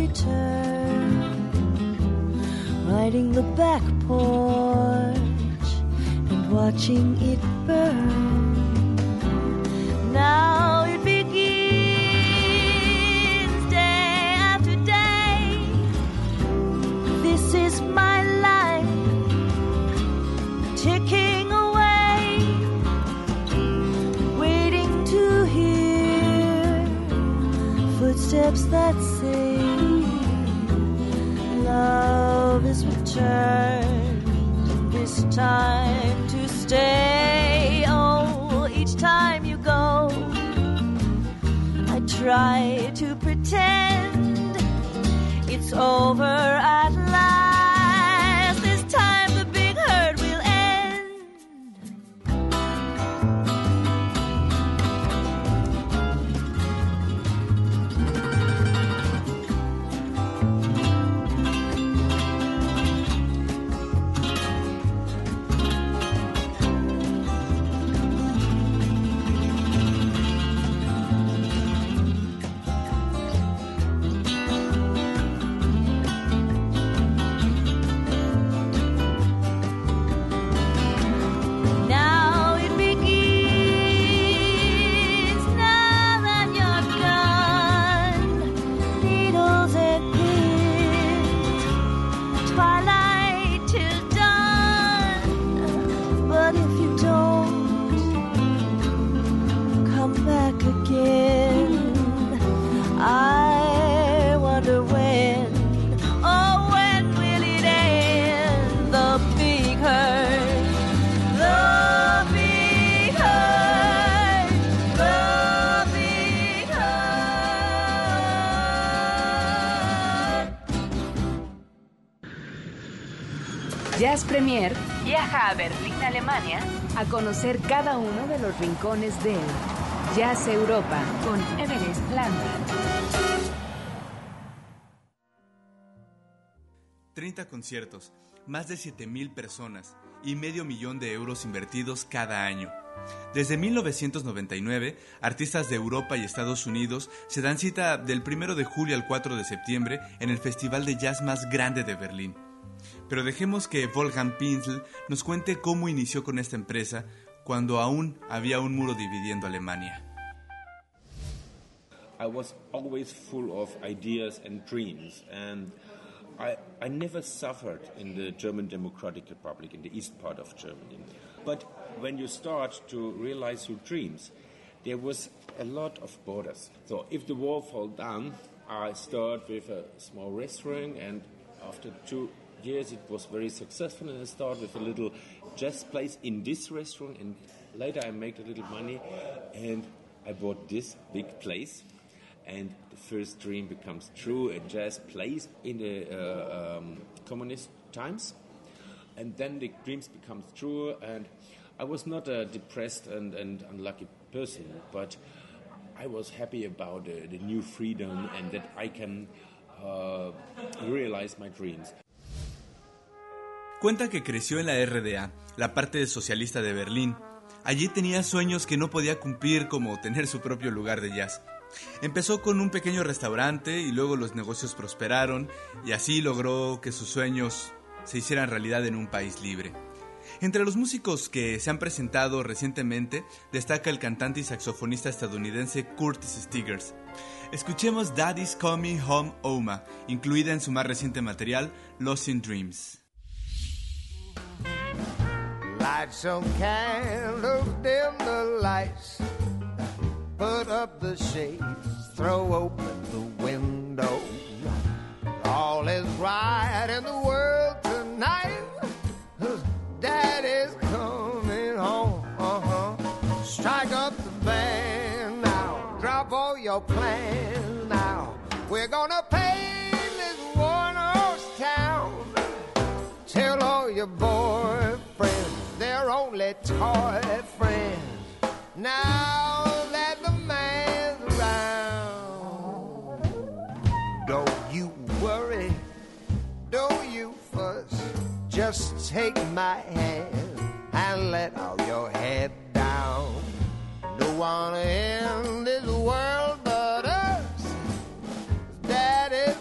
return, riding the back porch and watching it burn. Now it begins day after day. This is my life ticking away, waiting to hear footsteps that It's this time to stay. Oh, each time you go, I try to pretend it's over. Premier viaja a Berlín, Alemania, a conocer cada uno de los rincones de Jazz Europa con Everest Landa. 30 conciertos, más de 7.000 personas y medio millón de euros invertidos cada año. Desde 1999, artistas de Europa y Estados Unidos se dan cita del 1 de julio al 4 de septiembre en el festival de jazz más grande de Berlín. Pero dejemos que Wolfgang Pinsel nos cuente cómo inició con esta empresa cuando aún había un muro dividiendo Alemania. I was always full of ideas and dreams, and I, I never suffered in the German Democratic Republic, in the east part of Germany. But when you start to realize your dreams, there was a lot of borders. So if the wall fall down, I start with a small restaurant, and after two years it was very successful and I started with a little jazz place in this restaurant and later I made a little money and I bought this big place and the first dream becomes true a jazz place in the uh, um, communist times and then the dreams becomes true and I was not a depressed and, and unlucky person but I was happy about uh, the new freedom and that I can uh, realize my dreams. Cuenta que creció en la RDA, la parte socialista de Berlín. Allí tenía sueños que no podía cumplir como tener su propio lugar de jazz. Empezó con un pequeño restaurante y luego los negocios prosperaron y así logró que sus sueños se hicieran realidad en un país libre. Entre los músicos que se han presentado recientemente destaca el cantante y saxofonista estadounidense Curtis Stigers. Escuchemos Daddy's Coming Home Oma, incluida en su más reciente material Lost in Dreams. Light some candles, dim the lights. put up the shades, throw open the window. All is right in the world tonight. Daddy's coming home. Uh-huh. Strike up the band now. Drop all your plans now. We're gonna paint this one horse town. Tell all your boyfriends only toy friends. Now that the man's around, don't you worry, don't you fuss. Just take my hand and let all your head down. No one in this world but us. That is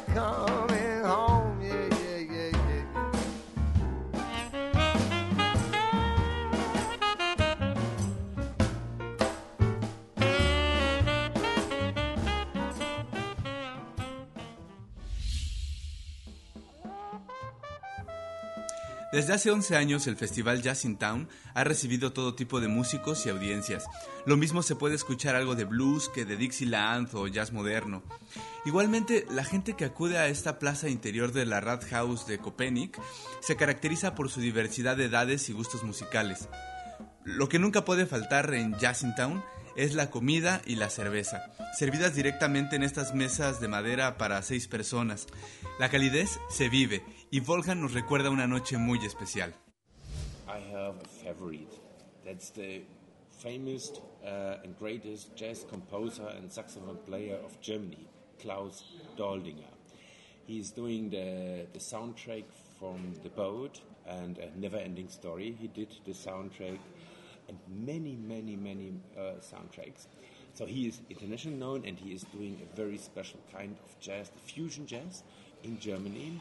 Desde hace 11 años el festival Jazz in Town ha recibido todo tipo de músicos y audiencias. Lo mismo se puede escuchar algo de blues que de Dixieland o jazz moderno. Igualmente, la gente que acude a esta plaza interior de la Rathaus de Köpenick se caracteriza por su diversidad de edades y gustos musicales. Lo que nunca puede faltar en Jazz in Town es la comida y la cerveza, servidas directamente en estas mesas de madera para seis personas. La calidez se vive y Volgan nos recuerda una noche muy especial. I have a favorite. That's the famous uh, and greatest jazz composer and saxophone player of Germany, Klaus Doldinger. He's doing the, the soundtrack from The Boat and A Never Ending Story. He did the soundtrack and many, many, many uh, soundtracks. So he is international known and he is doing a very special kind of jazz, fusion jazz in Germany.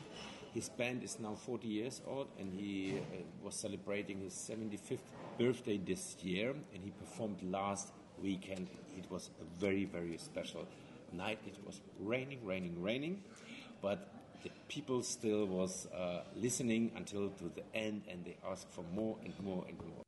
His band is now 40 years old and he uh, was celebrating his 75th birthday this year and he performed last weekend. It was a very, very special night. It was raining, raining, raining, but the people still was uh, listening until to the end and they asked for more and more and more.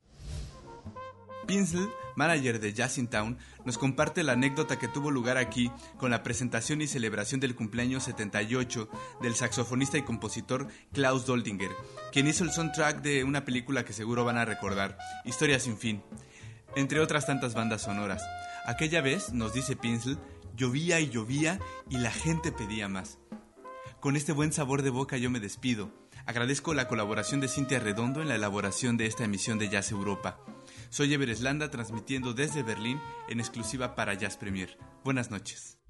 Pinsel, manager de Jazz in Town, nos comparte la anécdota que tuvo lugar aquí con la presentación y celebración del cumpleaños 78 del saxofonista y compositor Klaus Doldinger, quien hizo el soundtrack de una película que seguro van a recordar, Historia sin fin, entre otras tantas bandas sonoras. Aquella vez, nos dice Pinsel, llovía y llovía y la gente pedía más. Con este buen sabor de boca yo me despido. Agradezco la colaboración de Cintia Redondo en la elaboración de esta emisión de Jazz Europa. Soy Ever Eslanda transmitiendo desde Berlín en exclusiva para Jazz Premier. Buenas noches.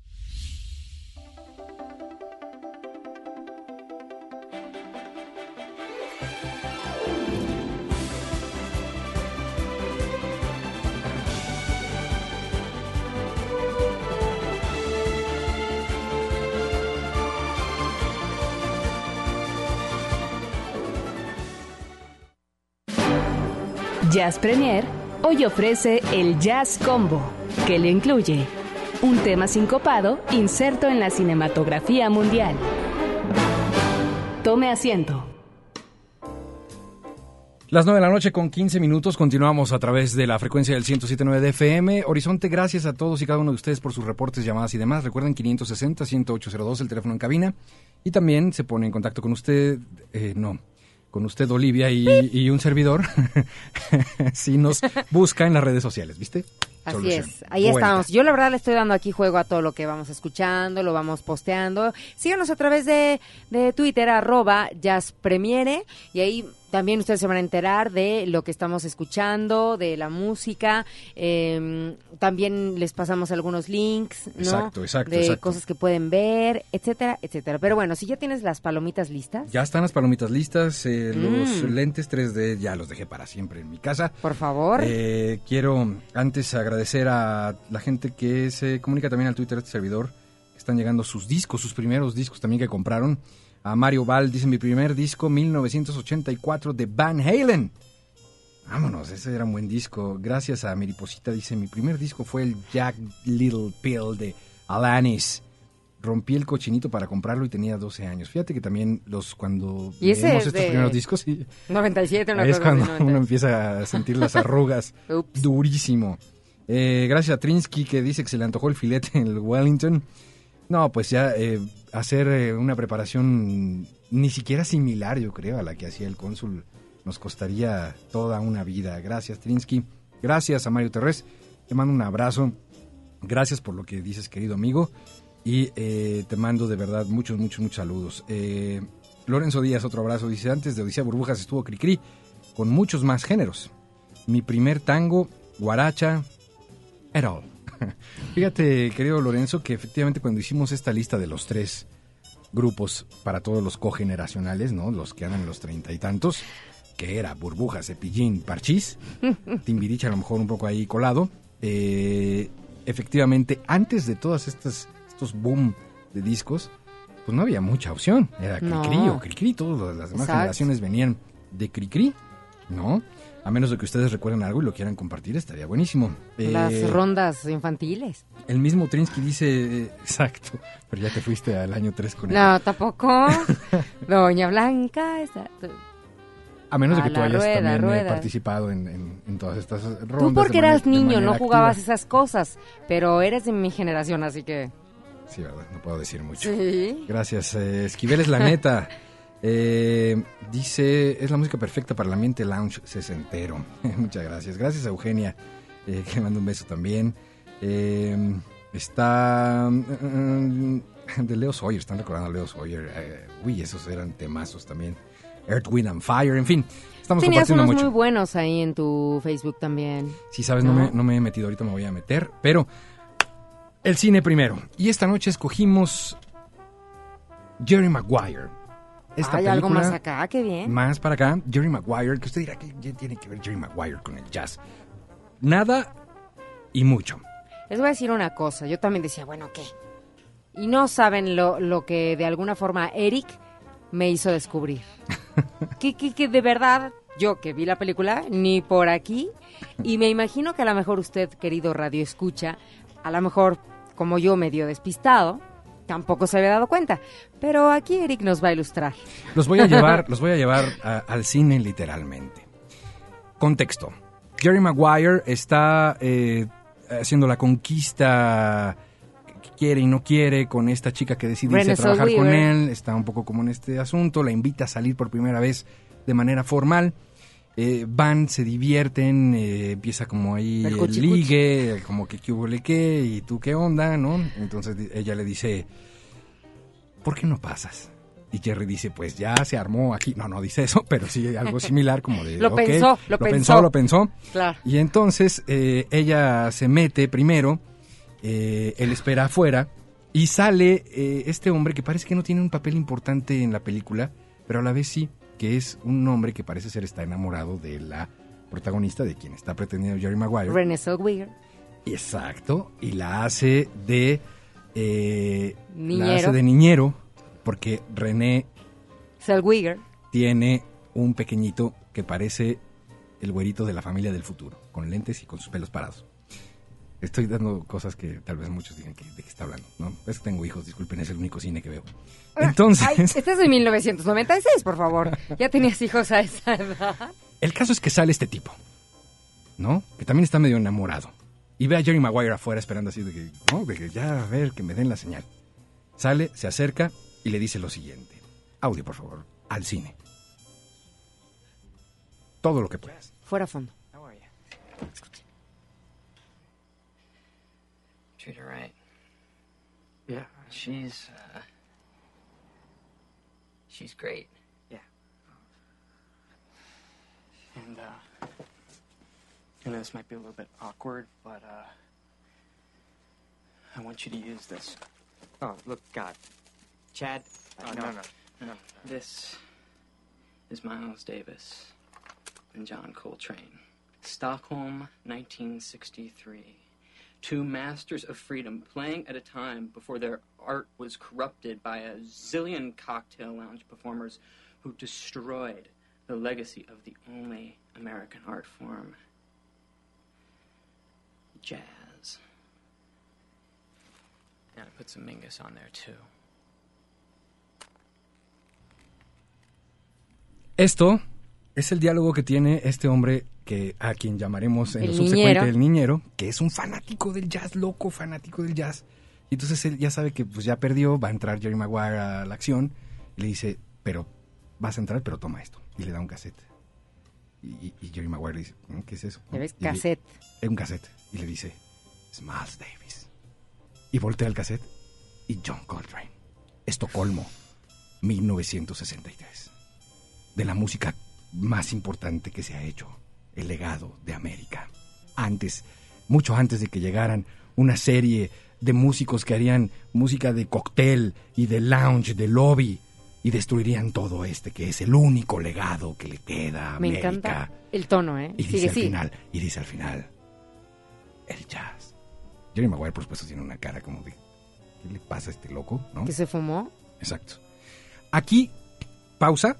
Jazz Premier hoy ofrece el Jazz Combo, que le incluye un tema sincopado inserto en la cinematografía mundial. Tome asiento. Las 9 de la noche con 15 minutos continuamos a través de la frecuencia del 107.9 de FM. Horizonte, gracias a todos y cada uno de ustedes por sus reportes, llamadas y demás. Recuerden 560-10802 el teléfono en cabina. Y también se pone en contacto con usted, eh, no, con usted Olivia y, y un servidor, si nos busca en las redes sociales, ¿viste? Así Solución. es, ahí estamos. Yo la verdad le estoy dando aquí juego a todo lo que vamos escuchando, lo vamos posteando. Síganos a través de, de Twitter, arroba jazzpremiere, y ahí también ustedes se van a enterar de lo que estamos escuchando, de la música. eh, también les pasamos algunos links, ¿no? Exacto, exacto, De exacto. cosas que pueden ver, etcétera, etcétera. Pero bueno, si ya tienes las palomitas listas, Ya están las palomitas listas, eh, los Mm. lentes 3D ya los dejé para siempre en mi casa. por favor. Eh, quiero antes agradecer a la gente que se comunica también al Twitter de este servidor. Están llegando sus discos, sus primeros discos también que compraron. A Mario Val dice mi primer disco 1984 de Van Halen. Vámonos, ese era un buen disco. Gracias a Miriposita dice mi primer disco fue el Jack Little Pill de Alanis. Rompí el cochinito para comprarlo y tenía 12 años. Fíjate que también los cuando Y ese es estos de- primeros discos sí, 97, una Ahí es cuando 90. uno empieza a sentir las arrugas durísimo. Eh, gracias a Trinsky que dice que se le antojó el filete en el Wellington. No, pues ya eh, hacer eh, una preparación ni siquiera similar, yo creo, a la que hacía el cónsul nos costaría toda una vida. Gracias, Trinsky. Gracias a Mario Terrés. Te mando un abrazo. Gracias por lo que dices, querido amigo. Y eh, te mando de verdad muchos, muchos, muchos saludos. Eh, Lorenzo Díaz, otro abrazo. Dice, antes de Odisea Burbujas estuvo Cricri con muchos más géneros. Mi primer tango, guaracha, et al. Fíjate, querido Lorenzo, que efectivamente cuando hicimos esta lista de los tres grupos para todos los cogeneracionales, ¿no? Los que andan en los treinta y tantos, que era Burbuja, Cepillín, Parchís, Timbiriche a lo mejor un poco ahí colado. eh, efectivamente, antes de todas estas estos boom de discos, pues no había mucha opción. Era No. Cricri o Cricri, todas las demás Exacto. generaciones venían de Cricri, ¿no? A menos de que ustedes recuerden algo y lo quieran compartir, estaría buenísimo. Las Eh, rondas infantiles. el mismo Trinsky dice, eh, exacto, pero ya te fuiste al año 3 con él. No, tampoco. Doña Blanca está... A menos de A que tú hayas rueda, también eh, rueda. participado en, en- en todas estas rondas. Tú porque de eras de niño, no activa. jugabas esas cosas, pero eres de mi generación, así que... Sí, verdad, no puedo decir mucho. Sí. Gracias, eh, Esquivel es la neta. Eh, dice, es la música perfecta para el ambiente lounge sesentero. Muchas gracias. Gracias a Eugenia, eh, que le mando un beso también. Eh, está mm, de Leo Sawyer, están recordando a Leo Sawyer. Eh, uy, esos eran temazos también. Earth, Wind and Fire, en fin. Estamos Tenías unos mucho. muy buenos ahí en tu Facebook también. Sí, sabes, no, ¿No? me, no me he metido, ahorita me voy a meter, pero el cine primero. Y esta noche escogimos Jerry Maguire. Esta Hay algo película, más acá, qué bien. Más para acá, Jerry Maguire, que usted dirá que tiene que ver Jerry Maguire con el jazz. Nada y mucho. Les voy a decir una cosa, yo también decía, bueno, ¿qué? Y no saben lo, lo que de alguna forma Eric me hizo descubrir. que, que, que de verdad, yo que vi la película, ni por aquí, y me imagino que a lo mejor usted, querido radio escucha, a lo mejor como yo medio despistado, tampoco se había dado cuenta. Pero aquí Eric nos va a ilustrar. Los voy a llevar, los voy a llevar a- al cine literalmente. Contexto. Jerry Maguire está eh, haciendo la conquista que quiere y no quiere con esta chica que decide irse a trabajar con él. Está un poco como en este asunto. La invita a salir por primera vez de manera formal. Eh, van, se divierten, eh, empieza como ahí El ligue, como que qué hubo le qué, y tú qué onda, ¿no? Entonces ella le dice, ¿por qué no pasas? Y Jerry dice, pues ya se armó aquí. No, no dice eso, pero sí algo similar como de... Lo "Ok, pensó, lo pensó. pensó". Lo pensó, Claro. Y entonces eh, ella se mete primero, eh, él espera afuera, y sale este hombre que parece que no tiene un papel importante en la película, pero a la vez sí, que es un hombre que parece ser está enamorado de la protagonista, de quien está pretendiendo Jerry Maguire. Renée Zellweger. Exacto, y la hace de... eh, la Niñero. hace de niñero, porque René Zellweger. tiene un pequeñito que parece el güerito de la familia del futuro, con lentes y con sus pelos parados. Estoy dando cosas que tal vez muchos digan que de qué está hablando, ¿no? Es que tengo hijos, disculpen, es el único cine que veo. Entonces, Ay, este es de 1996, por favor. Ya tenías hijos a esa edad. el caso es que sale este tipo, ¿no? Que también está medio enamorado. Y ve a Jerry Maguire afuera esperando así de que, ¿no? De que ya a ver, que me den la señal. Sale, se acerca y le dice lo siguiente. Audio, por favor, al cine. Todo lo que puedas. Fuera fondo. Treat her right. Yeah. She's, uh. She's great. Yeah. And, uh, I know this might be a little bit awkward, but, uh, I want you to use this. Oh, look, God. Chad. Uh, uh, no, no, no, no. This is Miles Davis and John Coltrane. Stockholm, 1963. Two masters of freedom playing at a time before their art was corrupted by a zillion cocktail lounge performers who destroyed the legacy of the only American art form jazz. And I put some Mingus on there too. Esto es el diálogo que tiene este hombre que a quien llamaremos en El lo subsecuente niñero. el niñero, que es un fanático del jazz, loco fanático del jazz. Y entonces él ya sabe que pues ya perdió, va a entrar Jerry Maguire a la acción y le dice, pero vas a entrar, pero toma esto. Y le da un cassette. Y, Jerry Maguire le dice, "¿Mm, ¿qué es eso? Y le- cassette. es un cassette. Y le dice, es Miles Davis. Y voltea el cassette y John Coltrane. Estocolmo, 1963. De la música más importante que se ha hecho, el legado de América. Antes, mucho antes de que llegaran una serie de músicos que harían música de cóctel y de lounge, de lobby, y destruirían todo este que es el único legado que le queda a Me América. encanta el tono, ¿eh? Y dice al sí. final, y dice al final, el jazz. Jerry Maguire, por supuesto, tiene una cara como de, ¿qué le pasa a este loco? ¿no? Que se fumó. Exacto. Aquí, pausa,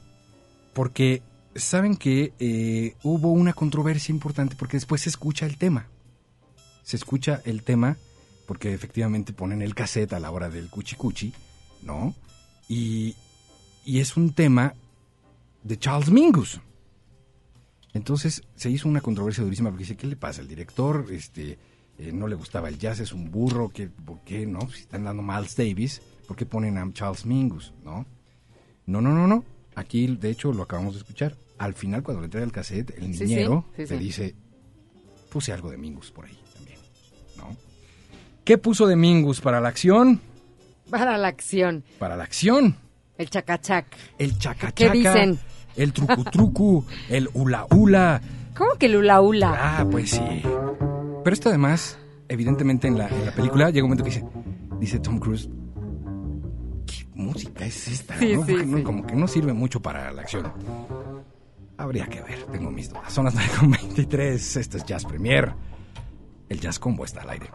porque saben que eh, hubo una controversia importante, porque después se escucha el tema. Se escucha el tema, porque efectivamente ponen el cassette a la hora del cuchi cuchi, ¿no? Y, y es un tema de Charles Mingus. Entonces se hizo una controversia durísima porque dice, ¿qué le pasa? El director este, eh, no le gustaba el jazz, es un burro, ¿qué, ¿por qué no? Si están dando Miles Davis, ¿por qué ponen a Charles Mingus? ¿No? No, no, no, no. Aquí, de hecho, lo acabamos de escuchar. Al final, cuando le entrega el cassette, el Sí, niñero sí, sí. dice, puse algo de Mingus por ahí también, ¿no? ¿Qué puso de Mingus para la acción? Para la acción. Para la acción. El chacachac. El chacachaca. ¿Qué dicen? El trucu-trucu, el hula-hula. ¿Cómo que lula ula? Ah, pues sí. Pero esto además, evidentemente en la, en la película llega un momento que dice, dice Tom Cruise, ¿qué música es esta? Sí, no? sí, Porque no- sí. Como que no sirve mucho para la acción. Habría que ver, tengo mis dudas. Son las 9.23, esto es Jazz Premier. El Jazz Combo está al aire.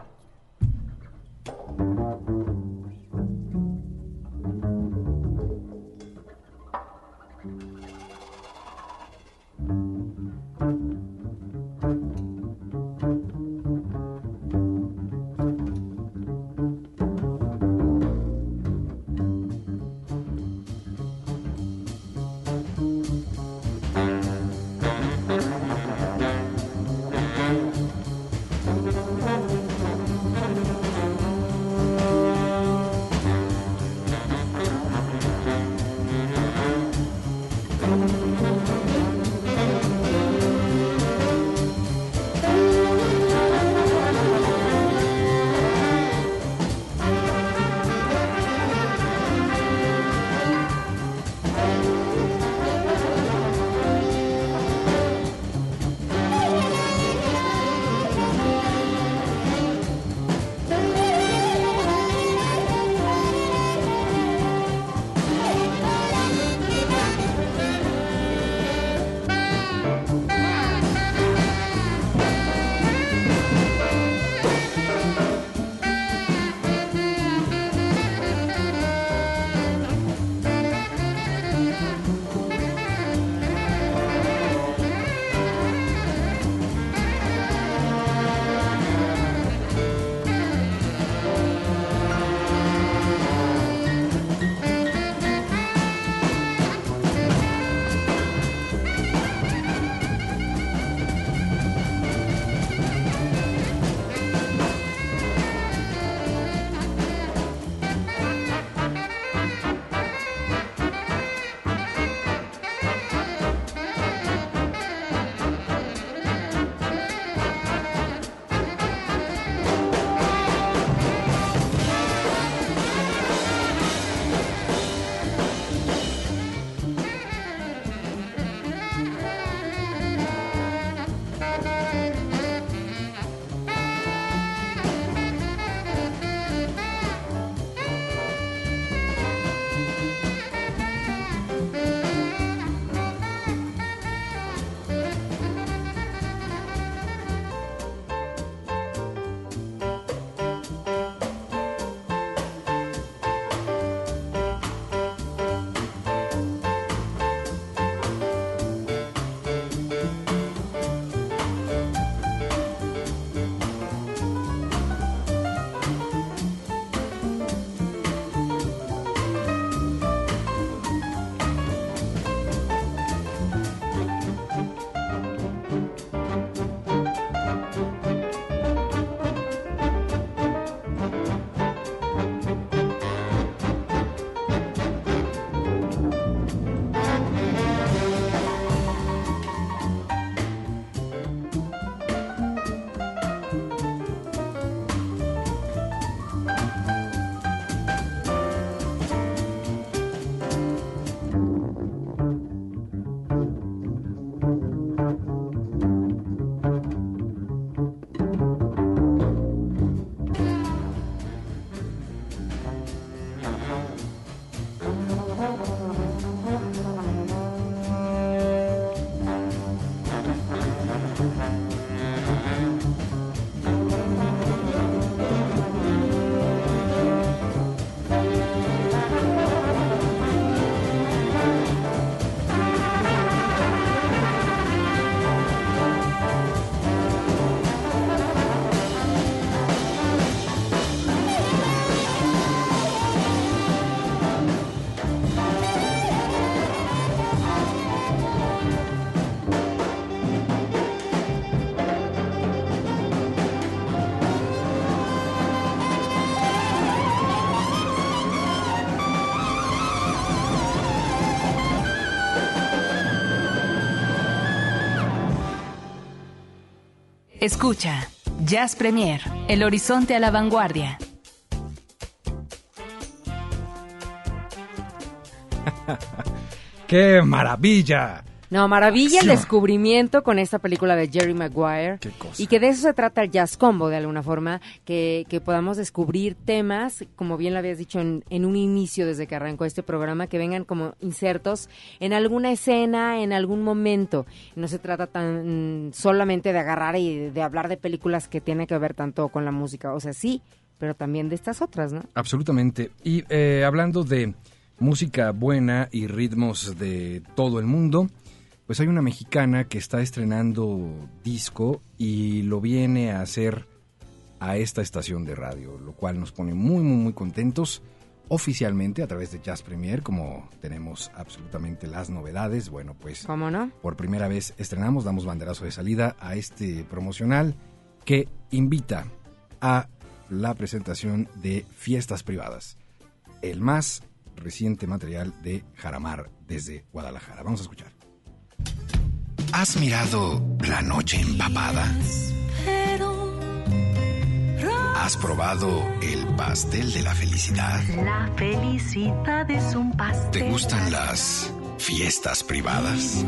Escucha, Jazz Premier, el horizonte a la vanguardia. ¡Qué maravilla! No, maravilla el descubrimiento con esta película de Jerry Maguire. Qué cosa. Y que de eso se trata el Jazz Combo, de alguna forma, que, que podamos descubrir temas, como bien lo habías dicho en, en un inicio desde que arrancó este programa, que vengan como insertos en alguna escena, en algún momento. No se trata tan mm, solamente de agarrar y de, de hablar de películas que tienen que ver tanto con la música. O sea, sí, pero también de estas otras, ¿no? Absolutamente. Y eh, hablando de música buena y ritmos de todo el mundo, pues hay una mexicana que está estrenando disco y lo viene a hacer a esta estación de radio, lo cual nos pone muy, muy, muy contentos. Oficialmente a través de Jazz Premier, como tenemos absolutamente las novedades, bueno, pues ¿Cómo no? por primera vez estrenamos, damos banderazo de salida a este promocional que invita a la presentación de Fiestas Privadas, el más reciente material de Jaramar desde Guadalajara. Vamos a escuchar. ¿Has mirado la noche empapada? ¿Has probado el pastel de la felicidad? La felicidad es un pastel. ¿Te gustan las fiestas privadas?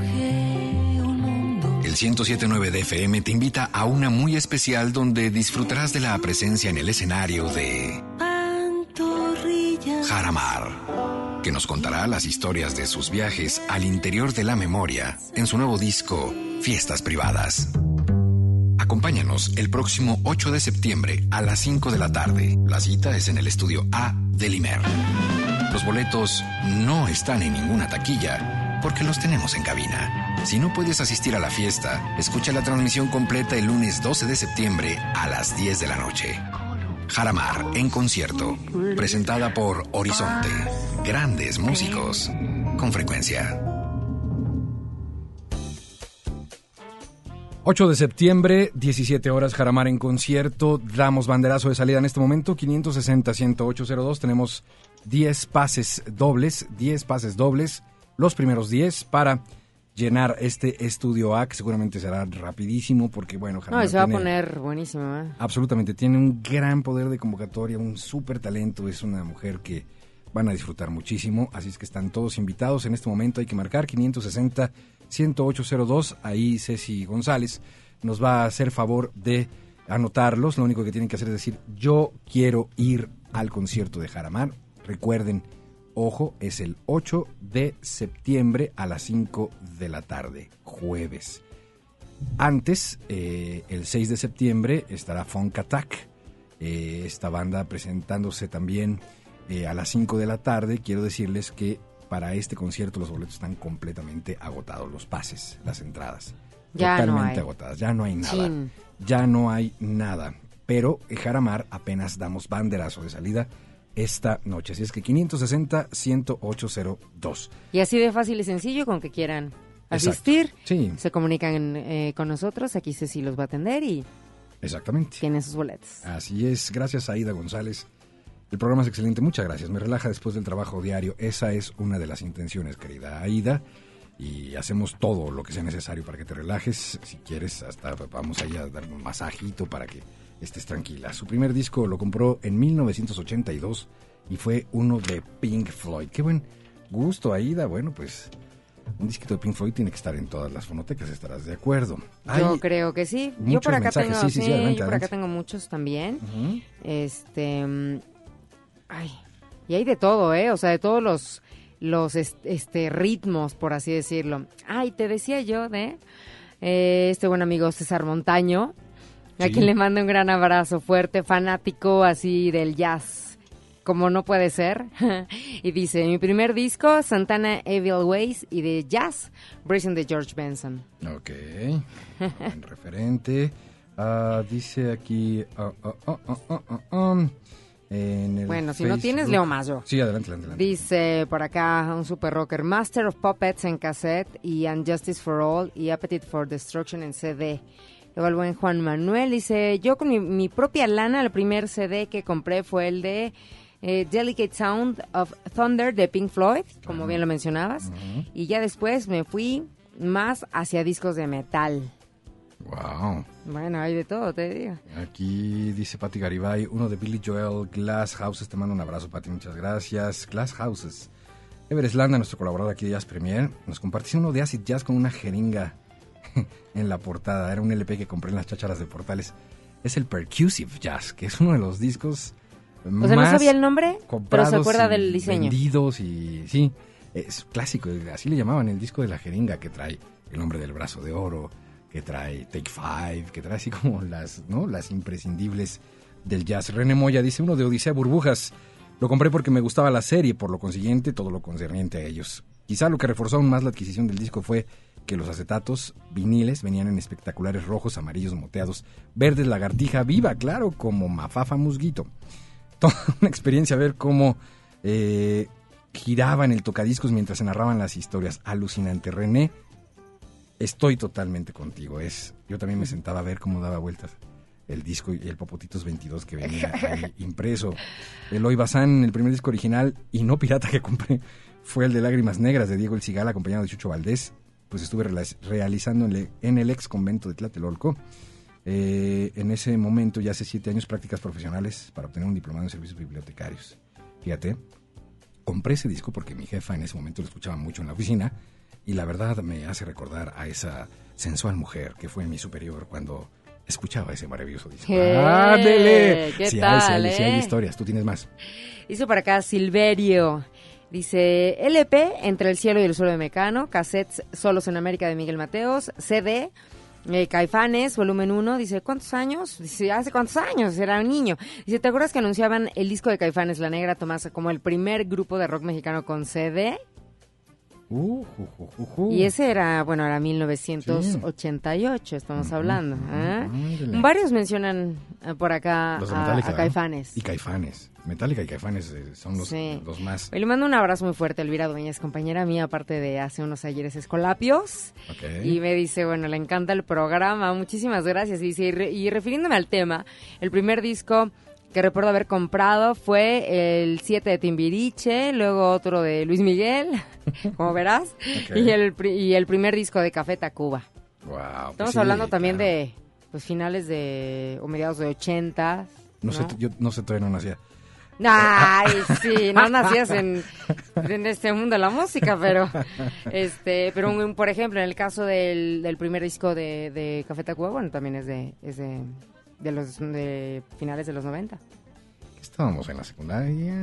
El 107.9 de FM te invita a una muy especial donde disfrutarás de la presencia en el escenario de Pantorrillas. Jaramar, que nos contará las historias de sus viajes al interior de la memoria en su nuevo disco Fiestas Privadas. Acompáñanos el próximo 8 de septiembre a las 5 de la tarde. La cita es en el estudio A de Limer. Los boletos no están en ninguna taquilla porque los tenemos en cabina. Si no puedes asistir a la fiesta, escucha la transmisión completa el lunes 12 de septiembre a las 10 de la noche. Jaramar en concierto, presentada por Horizonte. Grandes músicos con frecuencia. 8 de septiembre, 17 horas, Jaramar en concierto. Damos banderazo de salida en este momento, 560-10802. Tenemos 10 pases dobles, 10 pases dobles, los primeros 10 para llenar este estudio A, que seguramente será rapidísimo, porque bueno, No, Jaramar y se va a poner buenísimo, ¿eh? Absolutamente, tiene un gran poder de convocatoria, un súper talento, es una mujer que van a disfrutar muchísimo, así es que están todos invitados en este momento, hay que marcar 560-10802, ahí Ceci González nos va a hacer favor de anotarlos, lo único que tienen que hacer es decir, yo quiero ir al concierto de Jaramar, recuerden, ojo, es el 8 de septiembre a las 5 de la tarde, jueves. Antes, eh, el 6 de septiembre, estará Funk Attack, eh, esta banda presentándose también eh, a las 5 de la tarde. Quiero decirles que para este concierto los boletos están completamente agotados, los pases, las entradas. Ya no totalmente hay. agotadas, ya no hay nada. Chin. Ya no hay nada. Pero en Jaramar apenas damos banderazo de salida esta noche. Así es que 560-10802. Y así de fácil y sencillo, con que quieran asistir, Sí, se comunican eh, con nosotros, aquí Ceci los va a atender y exactamente. tienen sus boletos. Así es, gracias a Aida González. El programa es excelente, muchas gracias. Me relaja después del trabajo diario. Esa es una de las intenciones, querida Aida. Y hacemos todo lo que sea necesario para que te relajes. Si quieres, hasta vamos ahí a dar un masajito para que estés tranquila. Su primer disco lo compró en 1982 y fue uno de Pink Floyd. Qué buen gusto, Aida. Bueno, pues un disquito de Pink Floyd tiene que estar en todas las fonotecas, estarás de acuerdo. Yo Hay- creo que sí. Yo por acá mensajes. tengo, Sí, sí, sí, adelante, yo por acá adelante. tengo muchos también. Ujú. Este, mm, ay, y hay de todo, ¿eh? O sea, de todos los los est- este ritmos, por así decirlo. Ay, te decía yo de eh, este buen amigo César Montaño, a Sí. quien le mando un gran abrazo fuerte, fanático así del jazz, como no puede ser. y dice, mi primer disco, Santana Evil Ways, y de jazz, Brazen de George Benson. Ok, referente. Ah, dice aquí... en el Bueno, si no tienes, leo más yo. Sí, adelante, adelante. adelante. Dice por acá un super rocker, Master of Puppets en cassette y Unjustice for All y Appetite for Destruction en CD. Luego el buen Juan Manuel dice, yo con mi, mi propia lana, el primer CD que compré fue el de eh, Delicate Sound of Thunder de Pink Floyd, como bien lo mencionabas. Y ya después me fui más hacia discos de metal. Wow. Bueno, hay de todo, te digo. Aquí dice Patti Garibay, uno de Billy Joel, Glass Houses. Te mando un abrazo, Patti, muchas gracias. Glass Houses. Everest Landa, nuestro colaborador aquí de Jazz Premier, nos compartió uno de Acid Jazz con una jeringa en la portada. Era un LP que compré en las chácharas de portales. Es el Percusive Jazz, que es uno de los discos O sea, no más sabía el nombre, pero se acuerda del diseño. Vendidos y sí, es clásico, así le llamaban el disco de la jeringa que trae el nombre del brazo de oro, que trae Take Five, que trae así como las, ¿no? las imprescindibles del jazz. René Moya dice uno de Odisea Burbujas. Lo compré porque me gustaba la serie, por lo consiguiente todo lo concerniente a ellos. Quizá lo que reforzó aún más la adquisición del disco fue que los acetatos viniles venían en espectaculares rojos, amarillos, moteados, verdes, lagartija viva, claro, como mafafa musguito. Toda una experiencia ver cómo eh, giraban el tocadiscos mientras se narraban las historias. Alucinante. René, estoy totalmente contigo. Es, yo también me sentaba a ver cómo daba vueltas el disco y el Popotitos 22 que venía ahí impreso. Eloy Bazán, el primer disco original y no pirata que compré, fue el de Lágrimas Negras de Diego El Cigal, acompañado de Chucho Valdés. Pues estuve realizando en el- ex convento de Tlatelolco. Eh, en ese momento, ya hace siete años, prácticas profesionales para obtener un diplomado en servicios bibliotecarios. Fíjate, compré ese disco porque mi jefa en ese momento lo escuchaba mucho en la oficina y la verdad me hace recordar a esa sensual mujer que fue mi superior cuando escuchaba ese maravilloso disco. ¡Ándele! ¿Qué Sí hay, sí tal, sí hay eh? historias. Tú tienes más. Hizo para acá Silverio. Dice LP, Entre el cielo y el suelo de Mecano, cassettes Solos en América de Miguel Mateos, CD, eh, Caifanes, volumen 1. Dice, ¿cuántos años? Dice, ¿hace cuántos años? Era un niño. Dice, ¿te acuerdas que anunciaban el disco de Caifanes, La Negra Tomasa, como el primer grupo de rock mexicano con CD? Uh. Y ese era, bueno, era 1988, estamos hablando. ¿eh? Varios mencionan eh, por acá a, ¿no? Caifanes. Y Caifanes. Metallica y Caifanes eh, son los, Sí. los más. Le mando un abrazo muy fuerte a Elvira Dueñas, compañera mía, aparte de hace unos ayeres escolapios. Ok. Y me dice, bueno, le encanta el programa, muchísimas gracias. Y, dice, y, re- y refiriéndome al tema, el primer disco que recuerdo haber comprado fue el 7 de Timbiriche, luego otro de Luis Miguel, como verás, y, el, pri- y el primer disco de Café Tacuba. Wow, pues Estamos sí, hablando también claro. de pues finales de, o mediados de 80. No, sé, yo no sé, todavía no nacía. Ay, sí, no nacías en, en este mundo de la música, pero, este, pero un- por ejemplo, en el caso del, del primer disco de, de Café Tacuba, bueno, también es de, es de, de los de finales de los 90. Estábamos en la secundaria.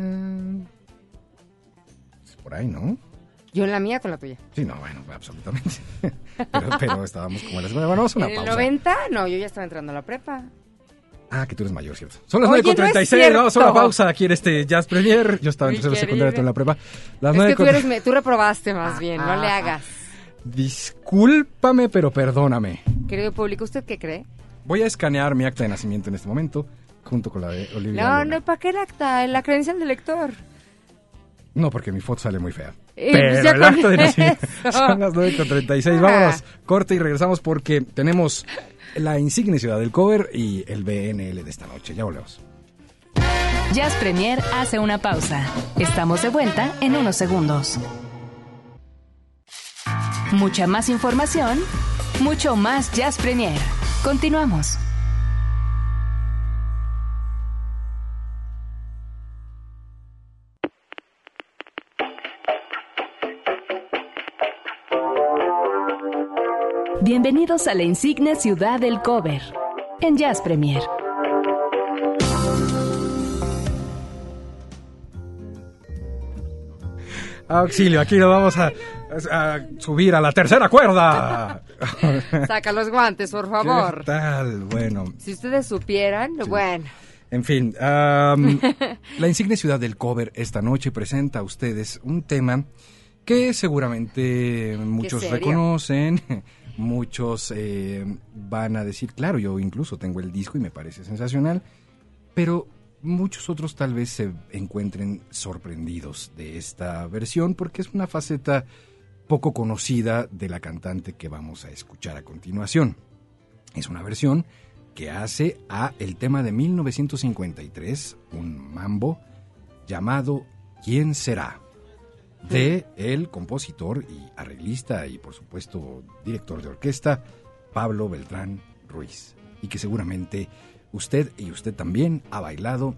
Es Por ahí, ¿no? Yo en la mía con la tuya. Sí, no, bueno, absolutamente. pero, pero estábamos como en la secundaria. Bueno, vamos a una en el pausa. 90, no, yo ya estaba entrando a la prepa. Ah, que tú eres mayor, ¿cierto? Son las Oye, 9.36, no vamos a una pausa aquí en este Jazz Premier. Yo estaba en tercero secundaria, tú en la prepa. Las es que tú, 9:40. eres, me- tú reprobaste más bien, no le ah, hagas. Discúlpame, pero perdóname. Querido público, ¿usted qué cree? Voy a escanear mi acta de nacimiento en este momento, junto con la de Olivia. No, Luna. no, ¿para qué el acta? La credencial del lector. No, porque mi foto sale muy fea. Eh, pues Pero ya el acto de nacimiento son las 9.36. Vámonos, corte y regresamos porque tenemos la insignia ciudad del cover y el BNL de esta noche. Ya volvemos. Jazz Premier hace una pausa. Estamos de vuelta en unos segundos. Mucha más información, mucho más Jazz Premier. Continuamos. Bienvenidos a la insigne ciudad del cover en Jazz Premier. Auxilio, aquí nos vamos a, a subir a la tercera cuerda. Saca los guantes, por favor. ¿Qué tal? Bueno, Si ustedes supieran, bueno. En fin, am, la insigne ciudad del cover esta noche presenta a ustedes un tema que seguramente muchos reconocen, muchos eh, van a decir, claro, yo incluso tengo el disco y me parece sensacional, pero muchos otros tal vez se encuentren sorprendidos de esta versión porque es una faceta poco conocida de la cantante que vamos a escuchar a continuación. Es una versión que hace a el tema de 1953, un mambo llamado ¿Quién será? De el compositor y arreglista y por supuesto director de orquesta Pablo Beltrán Ruiz. Y que seguramente usted y usted también ha bailado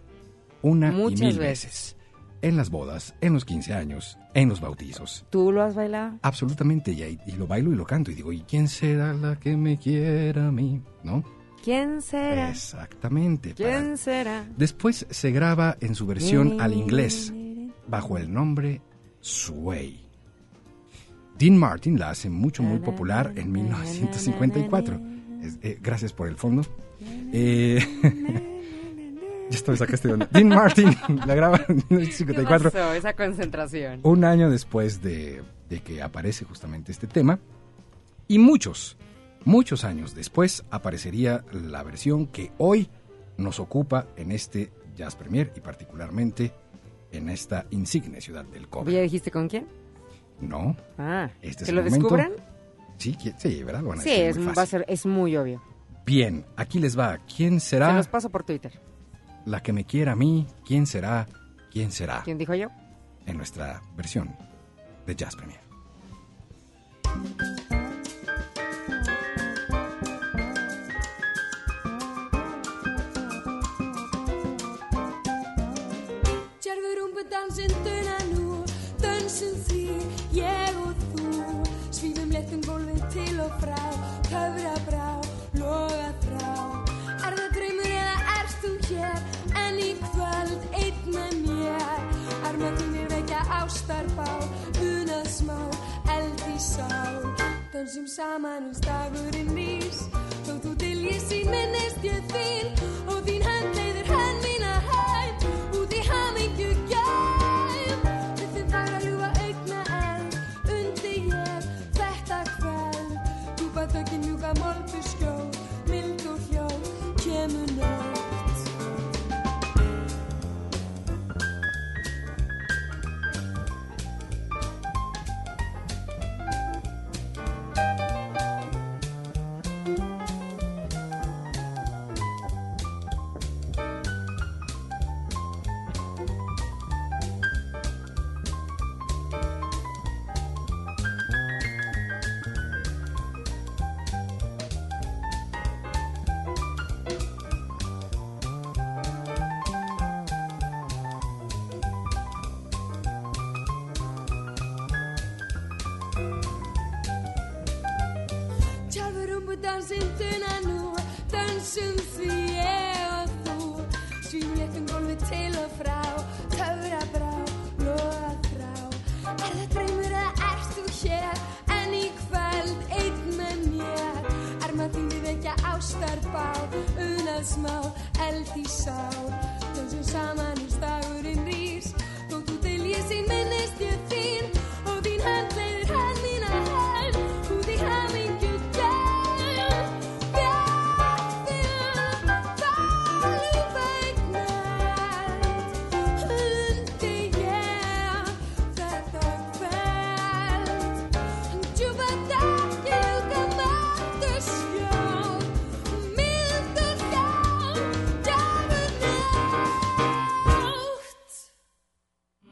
una Muchas y mil veces. veces. En las bodas, en los 15 años, en los bautizos. ¿Tú lo has bailado? Absolutamente, y, y lo bailo y lo canto y digo, ¿y quién será la que me quiera a mí? ¿No? ¿Quién será? Exactamente. para- ¿Quién será? Después se graba en su versión al inglés, bajo el nombre Sway. Dean Martin la hace mucho, muy popular en 1954. Es- eh, gracias por el fondo. Eh, ya estoy sacaste de. Dean Martin la graba en ¿Qué 1954. pasó? Esa concentración. Un año después de, de que aparece justamente este tema. Y muchos, muchos años después aparecería la versión que hoy nos ocupa en este Jazz Premier y particularmente en esta insigne ciudad del cobre. ¿Ya dijiste con quién? No, Ah, Este es ¿que lo momento. descubran? sí, sí, ¿verdad? Sí, es, muy va a fácil. ser, es muy obvio. Bien, aquí les va. ¿Quién Se será los paso por Twitter. la que me quiera a mí? ¿Quién será? ¿Quién será? ¿Quién dijo yo? En nuestra versión de Jazz Premier. Djarfurúmbudansinduna nú Dönsum því ég og þú. Svífum léttum gólfið til og frá Töfra brá, loga þrá Er það draumur eða erst þú hér? En í kvöld einn með mér. Arma þínir vekja ástarbá Unað smá, eld í sál. Dönsum saman uns dagurinn rís Þó þú til ég sín minnist ég þín Og þín hönd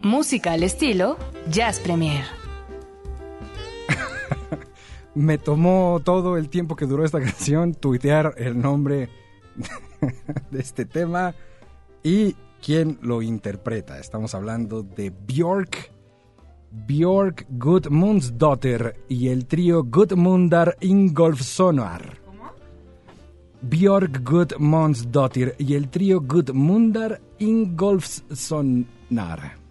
Música al estilo Jazz Premier. Me tomó todo el tiempo que duró esta canción tuitear el nombre de este tema y quién lo interpreta. Estamos hablando de Björk, Björk Gudmundsdóttir y el trío Gudmundar Ingolfssonar. Björk Gudmundsdóttir y el trío Gudmundar Ingolfssonar.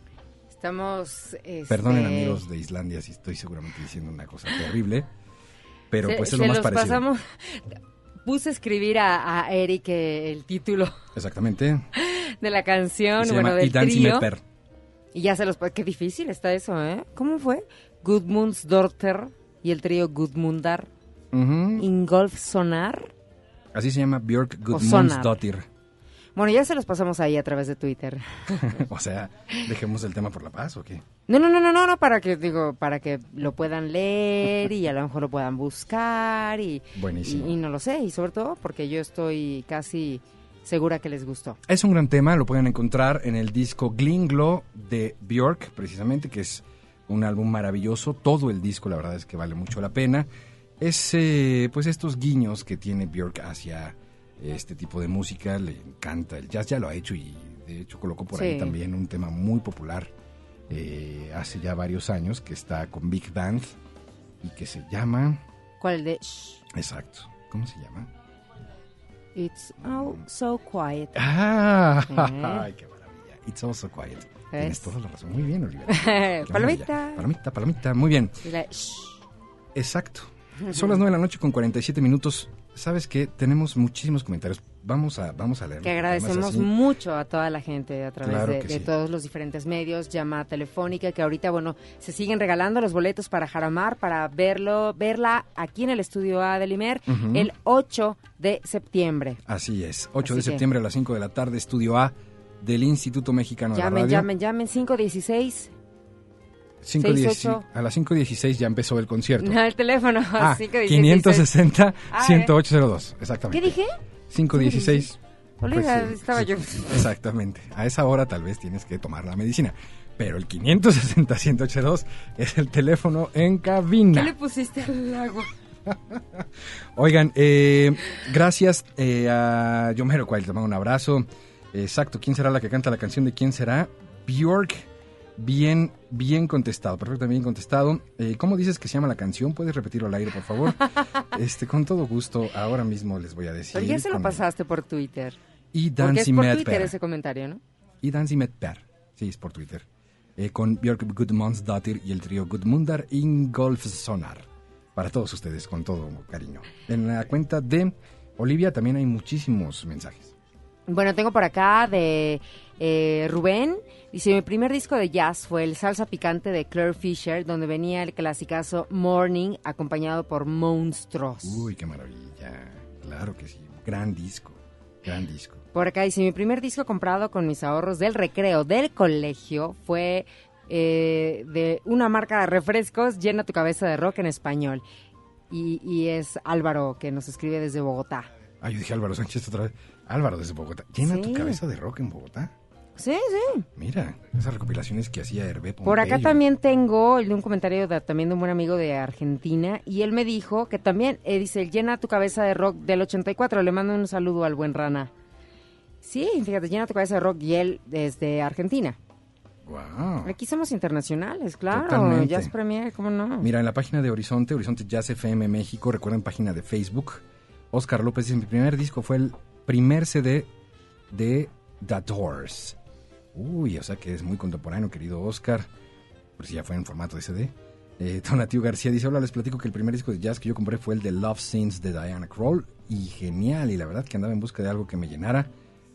Estamos... este, Perdonen amigos de Islandia si estoy seguramente diciendo una cosa terrible, pero se- pues es lo más los parecido. pasamos... Puse a escribir a, a Eric eh, el título Exactamente. de la canción, se bueno, llama del trío. Y ya se los... Qué difícil está eso, ¿eh? ¿Cómo fue? Gudmundsdóttir y el trío Gudmundar Ujú. Ingolfssonar. Así se llama Björk Gudmundsdóttir. Bueno, ya se los pasamos ahí a través de Twitter. o sea, dejemos el tema por la paz o qué. No, no, no, no, no, no, para que digo, para que lo puedan leer y a lo mejor lo puedan buscar y, Buenísimo. y, y no lo sé, y sobre todo porque yo estoy casi segura que les gustó. Es un gran tema, lo pueden encontrar en el disco Glinglo de Björk, precisamente, que es un álbum maravilloso. Todo el disco, la verdad es que vale mucho la pena. es eh, pues estos guiños que tiene Björk hacia este tipo de música, le encanta el jazz, ya lo ha hecho y de hecho colocó por ahí también un tema muy popular eh, hace ya varios años que está con Big Band y que se llama, ¿Cuál de Shh, exacto, ¿cómo se llama? It's oh so quiet? Ah, Eh. ay, qué maravilla. It's also quiet. Tienes toda la razón. Muy bien, Olivia. Palomita. Palomita, palomita. Muy bien. Exacto. Son las 9 de la noche con 47 minutos. ¿Sabes qué? Tenemos muchísimos comentarios. Vamos a, vamos a leerlos. Que agradecemos mucho a toda la gente a través Claro de, que de sí. todos los diferentes medios, llamada telefónica, que ahorita, bueno, se siguen regalando los boletos para Jaramar, para verlo, verla aquí en el estudio A de Limer Ujú. el 8 de septiembre. Así es. 8 Así de que- septiembre a las 5 de la tarde, estudio A del Instituto Mexicano de la Llamen, Radio. llamen, llamen, 516. 5:10 68. A las 5.16 ya empezó el concierto. No, el teléfono. Ah, 516. 560 Ah, ¿eh? 10802 Exactamente. ¿Qué dije? 516. Olvida, Pues, eh, estaba yo. Exactamente. A esa hora tal vez tienes que tomar la medicina. Pero el 560 10802 es el teléfono en cabina. ¿Qué le pusiste al agua? Oigan, eh, gracias eh, a Yomero Cual, te mando un abrazo. Exacto, ¿quién será la que canta la canción de quién será? Bjork. Bien, bien contestado, perfectamente bien contestado. Eh, ¿Cómo dices que se llama la canción? ¿Puedes repetirlo al aire, por favor? este, con todo gusto, ahora mismo les voy a decir. Pero ya se lo pasaste por Twitter. Y Porque es Dancy por. Twitter ese comentario, ¿no? Y Dancy Medper. Sí, es por Twitter. Eh, con Björk Gudmundsdottir y el trío Gudmundar Ingolfssonar. Para todos ustedes, con todo cariño. En la cuenta de Olivia también hay muchísimos mensajes. Bueno, tengo por acá de eh, Rubén. Dice, mi primer disco de jazz fue el Salsa Picante de Claire Fisher, donde venía el clasicazo Morning, acompañado por Monstruos. Uy, qué maravilla. Claro que sí. Gran disco. Gran disco. Por acá dice, mi primer disco comprado con mis ahorros del recreo del colegio fue eh, de una marca de refrescos, Llena tu cabeza de rock en español. Y, y es Álvaro que nos escribe desde Bogotá. Ah, yo dije Álvaro Sánchez otra vez. Álvaro desde Bogotá. ¿Llena tu cabeza de rock en Bogotá? Sí, sí. Mira, esas recopilaciones que hacía Hervé Por acá también tengo el de un comentario de- también de un buen amigo de Argentina y él me dijo que también, eh, dice, llena tu cabeza de rock del 84, le mando un saludo al buen Rana. Sí, fíjate, llena tu cabeza de rock y él desde Argentina. Wow. Aquí somos internacionales, claro, Totalmente. Jazz Premier, ¿cómo no? Mira, en la página de Horizonte, Horizonte Jazz FM México, recuerden página de Facebook, Oscar López dice, mi primer disco fue el primer CD de The Doors. Uy, o sea que es muy contemporáneo, querido Oscar, por si ya fue en formato de CD. Eh, García dice, hola, les platico que el primer disco de jazz que yo compré fue el de Love Scenes de Diana Kroll, y genial, y la verdad que andaba en busca de algo que me llenara,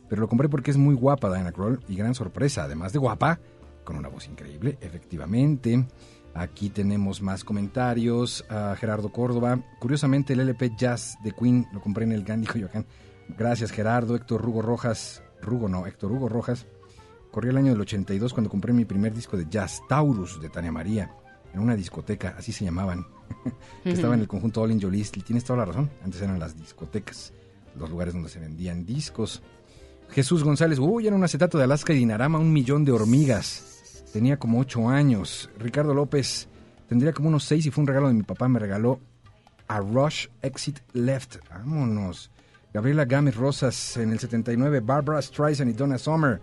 pero lo compré porque es muy guapa Diana Kroll, y gran sorpresa, además de guapa, con una voz increíble, efectivamente. Aquí tenemos más comentarios. A Gerardo Córdoba. Curiosamente, el LP Jazz de Queen lo compré en el Gandhi Coyoacán. Gracias, Gerardo. Héctor Rugo Rojas. Rugo no, Héctor Hugo Rojas. Corrió el año del 82 cuando compré mi primer disco de jazz, Taurus, de Tania María, en una discoteca, así se llamaban, que estaba en el conjunto All in Jolies. Tienes toda la razón, antes eran las discotecas, los lugares donde se vendían discos. Jesús González, uy, era un acetato de Alaska y Dinarama, un millón de hormigas. Tenía como ocho años. Ricardo López, tendría como unos seis y fue un regalo de mi papá. Me regaló a Rush Exit Left. Vámonos. Gabriela Gámez Rosas en el 79. Barbara Streisand y Donna Summer.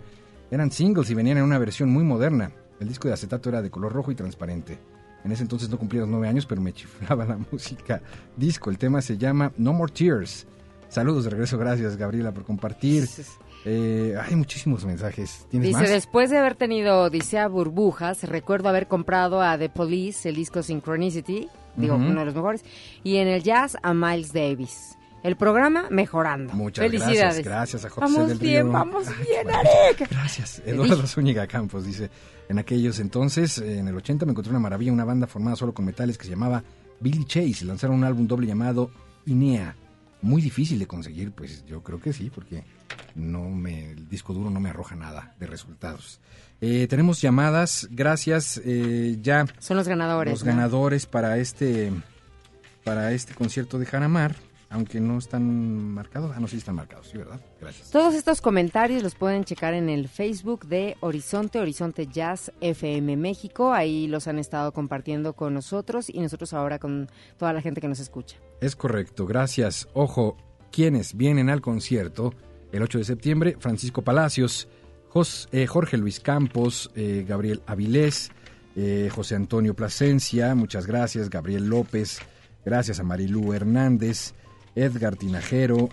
Eran singles y venían en una versión muy moderna. El disco de acetato era de color rojo y transparente. En ese entonces no cumplía los nueve años, pero me chiflaba la música. Disco, el tema se llama No More Tears. Saludos de regreso, gracias Gabriela por compartir. Eh, hay muchísimos mensajes. ¿Tienes Dice, más? después de haber tenido Odisea Burbujas, recuerdo haber comprado a The Police el disco Synchronicity, digo, uno de los mejores, y en el jazz a Miles Davis. El programa mejorando. Muchas Felicidades. gracias. Gracias a José Vamos del bien, Río. vamos bien, Arek. Gracias. Eduardo Zúñiga Campos dice, en aquellos entonces, en el 80 me encontré una maravilla, una banda formada solo con metales que se llamaba Billy Chase y lanzaron un álbum doble llamado Inea. Muy difícil de conseguir, pues yo creo que sí, porque no me, el disco duro no me arroja nada de resultados. Eh, tenemos llamadas, gracias, eh, ya Son los ganadores. los ¿no? ganadores para este para este concierto de Jaramar. Aunque no están marcados. Ah, no, sí están marcados, sí, ¿verdad? Gracias. Todos estos comentarios los pueden checar en el Facebook de Horizonte, Horizonte Jazz FM México. Ahí los han estado compartiendo con nosotros y nosotros ahora con toda la gente que nos escucha. Es correcto, gracias. Ojo, quienes vienen al concierto el 8 de septiembre, Francisco Palacios, Jos- eh, Jorge Luis Campos, eh, Gabriel Avilés, eh, José Antonio Plasencia, muchas gracias, Gabriel López, gracias a Marilú Hernández, Edgar Tinajero,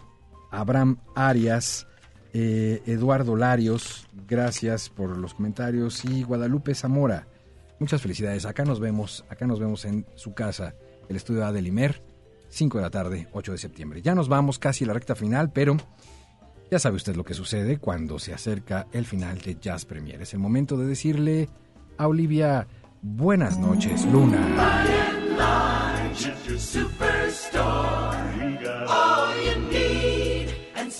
Abraham Arias, eh, Eduardo Larios, gracias por los comentarios, y Guadalupe Zamora. Muchas felicidades. Acá nos vemos, acá nos vemos en su casa, el estudio A de Limer, 5 de la tarde, 8 de septiembre. Ya nos vamos casi a la recta final, pero ya sabe usted lo que sucede cuando se acerca el final de Jazz Premier. Es el momento de decirle a Olivia, buenas noches, Luna.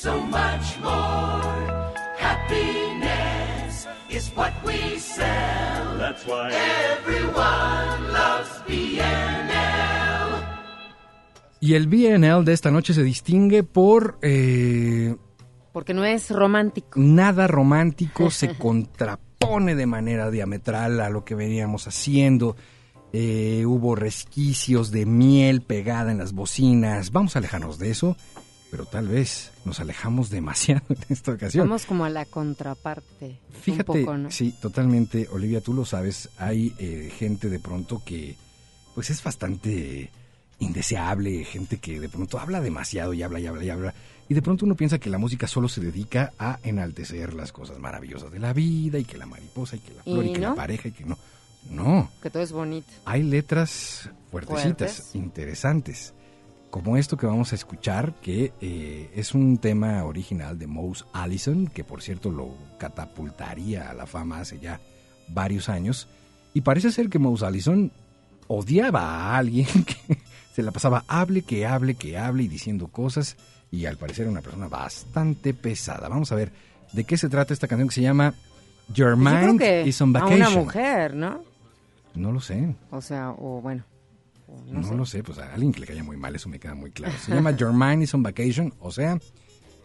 So much more. Happiness is what we sell. That's why everyone loves BNL. Y el BNL de esta noche se distingue por eh, Porque no es romántico. nada romántico, se contrapone de manera diametral a lo que veníamos haciendo. Eh, hubo resquicios de miel pegada en las bocinas. Vamos a alejarnos de eso, pero tal vez nos alejamos demasiado en esta ocasión. Vamos como a la contraparte. Fíjate, un poco, ¿no? sí, totalmente, Olivia, tú lo sabes, hay eh, gente de pronto que pues es bastante indeseable, gente que de pronto habla demasiado y habla y habla y habla, y de pronto uno piensa que la música solo se dedica a enaltecer las cosas maravillosas de la vida y que la mariposa y que la flor y, ¿Y que no? la pareja y que no. No, Que todo es bonito. hay letras fuertecitas, Fuertes. interesantes, como esto que vamos a escuchar, que eh, es un tema original de Mose Allison, que por cierto lo catapultaría a la fama hace ya varios años, y parece ser que Mose Allison odiaba a alguien que se la pasaba hable, que hable, que hable y diciendo cosas, y al parecer una persona bastante pesada. Vamos a ver de qué se trata esta canción que se llama Your Pues Mind is on a Vacation. una mujer, ¿no? No lo sé. O sea, o bueno. No, no sé. lo sé, pues a alguien que le caiga muy mal, eso me queda muy claro. Se llama Your Mind is on Vacation, o sea,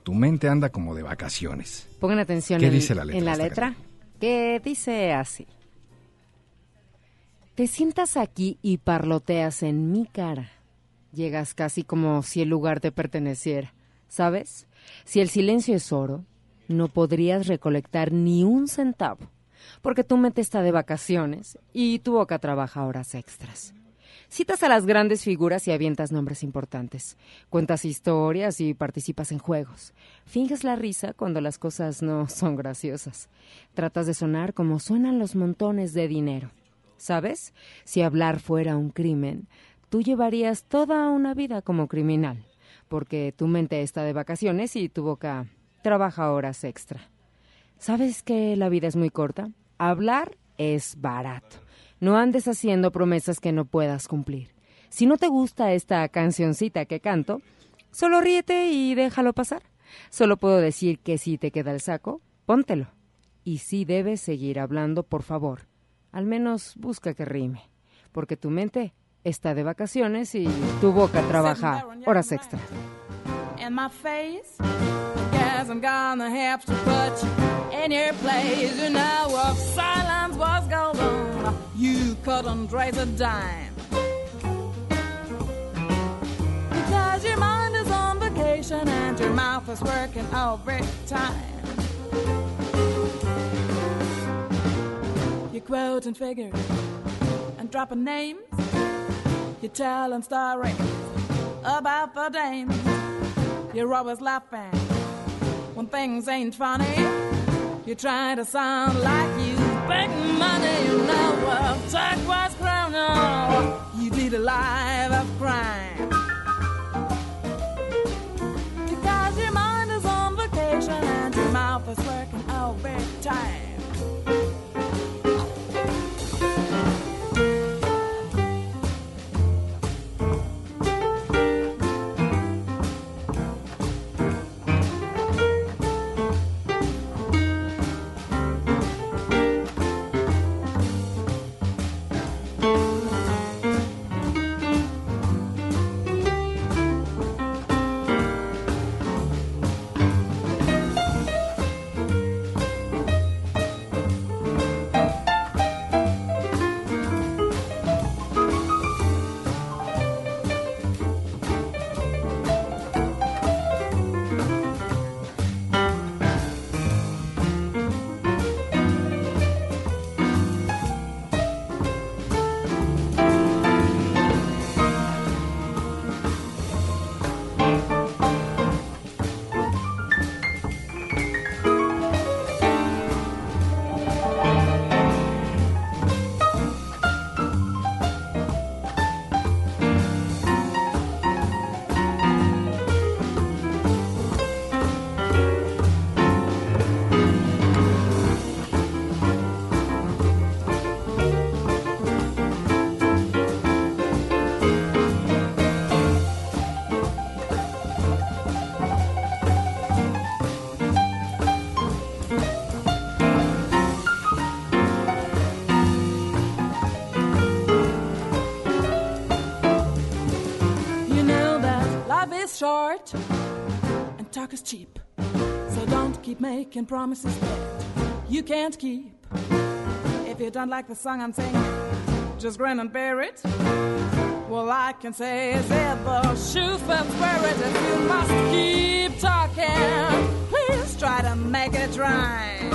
tu mente anda como de vacaciones. Pongan atención ¿Qué en, dice la letra en la letra, que dice así. Te sientas aquí y parloteas en mi cara. Llegas casi como si el lugar te perteneciera. ¿Sabes? Si el silencio es oro, no podrías recolectar ni un centavo, porque tu mente está de vacaciones y tu boca trabaja horas extras. Citas a las grandes figuras y avientas nombres importantes. Cuentas historias y participas en juegos. Finges la risa cuando las cosas no son graciosas. Tratas de sonar como suenan los montones de dinero. ¿Sabes? Si hablar fuera un crimen, tú llevarías toda una vida como criminal, porque tu mente está de vacaciones y tu boca trabaja horas extra. ¿Sabes que la vida es muy corta? Hablar es barato. No andes haciendo promesas que no puedas cumplir. Si no te gusta esta cancioncita que canto, solo ríete y déjalo pasar. Solo puedo decir que si te queda el saco, póntelo. Y si debes seguir hablando, por favor, al menos busca que rime, porque tu mente está de vacaciones y tu boca trabaja horas extra. in my face. I'm gonna have to put you in your place. You if silence you couldn't raise a dime. Because your mind is on vacation and your mouth is working overtime. You're quoting figures and dropping names. You're telling stories about the dames. You're always laughing when things ain't funny. You try to sound like you big money. You know what Jack was criminal. You oh. did a life of crime. Because your mind is on vacation and your mouth is working overtime. Talk is cheap. So don't keep making promises that you can't keep. If you don't like the song I'm singing, just grin and bear it. Well, I can say is it the shoe fits wear it if you must keep talking. Please try to make it right.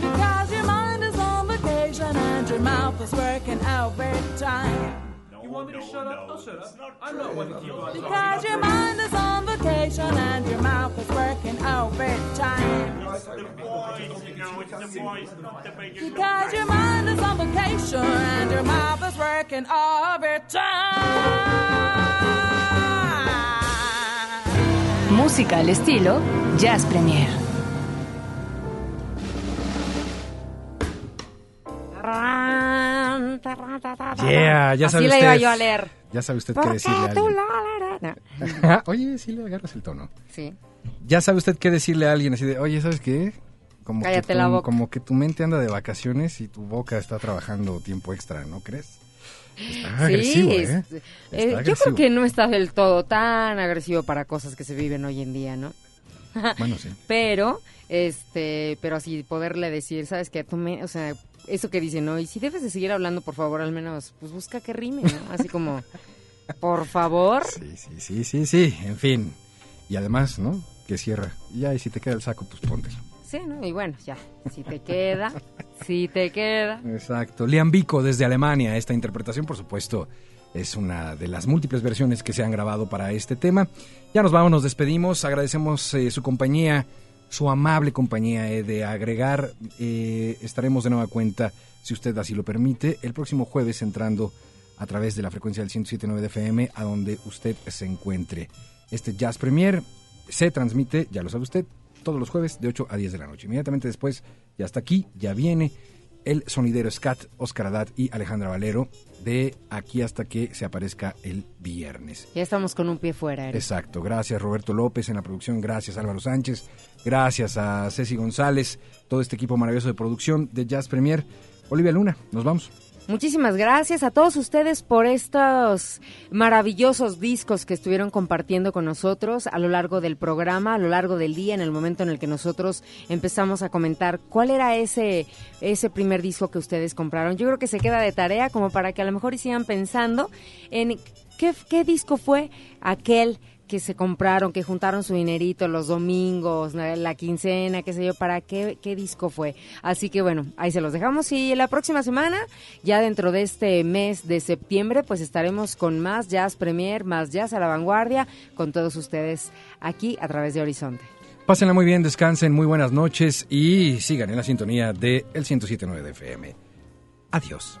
Because your mind is on vacation and your mouth is working overtime. You want me to shut up? I'll shut up. I'm not one to keep on Because your mind is on vacation and your mouth is working overtime. Because your mind is on vacation and your mouth is working overtime. Música al estilo Jazz Premier. Yeah, ya Así sabe la usted. iba yo a leer. Ya sabe usted qué decirle a alguien. la- la- la- Oye, sí le agarras el tono. Sí. Ya sabe usted qué decirle a alguien así de, oye, ¿sabes qué? Como Cállate que tu, la boca. Como que tu mente anda de vacaciones y tu boca está trabajando tiempo extra, ¿no crees? Está agresivo, sí, ¿eh? es- eh, yo creo que no está del todo tan agresivo para cosas que se viven hoy en día, ¿no? Bueno, sí. Pero, este, pero así poderle decir, ¿sabes qué? Tú me, o sea, eso que dice, ¿no? Y si debes de seguir hablando, por favor, al menos, pues busca que rime, ¿no? Así como, por favor. Sí, sí, sí, sí, sí, en fin. Y además, ¿no? Que cierra. Y ya, y si te queda el saco, pues póntelo. Sí, ¿no? Y bueno, ya, si te queda, si te queda. Exacto. Liam Vico desde Alemania. Esta interpretación, por supuesto, es una de las múltiples versiones que se han grabado para este tema. Ya nos vamos, nos despedimos. Agradecemos eh, su compañía, su amable compañía eh, de agregar. eh, estaremos de nueva cuenta, si usted así lo permite, el próximo jueves entrando a través de la frecuencia del 107.9 de FM a donde usted se encuentre. Este Jazz Premier se transmite, ya lo sabe usted, todos los jueves de 8 a 10 de la noche. Inmediatamente después, ya está aquí, ya viene el sonidero Scat, Oscar Haddad y Alejandra Valero, de aquí hasta que se aparezca el viernes. Ya estamos con un pie fuera, Eric. Exacto, gracias Roberto López en la producción, gracias Álvaro Sánchez, gracias a Ceci González, todo este equipo maravilloso de producción de Jazz Premier. Olivia Luna, nos vamos. Muchísimas gracias a todos ustedes por estos maravillosos discos que estuvieron compartiendo con nosotros a lo largo del programa, a lo largo del día, en el momento en el que nosotros empezamos a comentar cuál era ese, ese primer disco que ustedes compraron. Yo creo que se queda de tarea como para que a lo mejor sigan pensando en qué, qué disco fue aquel que se compraron, que juntaron su dinerito los domingos, la, quincena, qué sé yo, para qué, qué disco fue. Así que bueno, ahí se los dejamos y la próxima semana, ya dentro de este mes de septiembre, pues estaremos con más Jazz Premier, más Jazz a la vanguardia, con todos ustedes aquí a través de Horizonte. Pásenla muy bien, descansen, muy buenas noches y sigan en la sintonía de el 107.9 de FM. Adiós.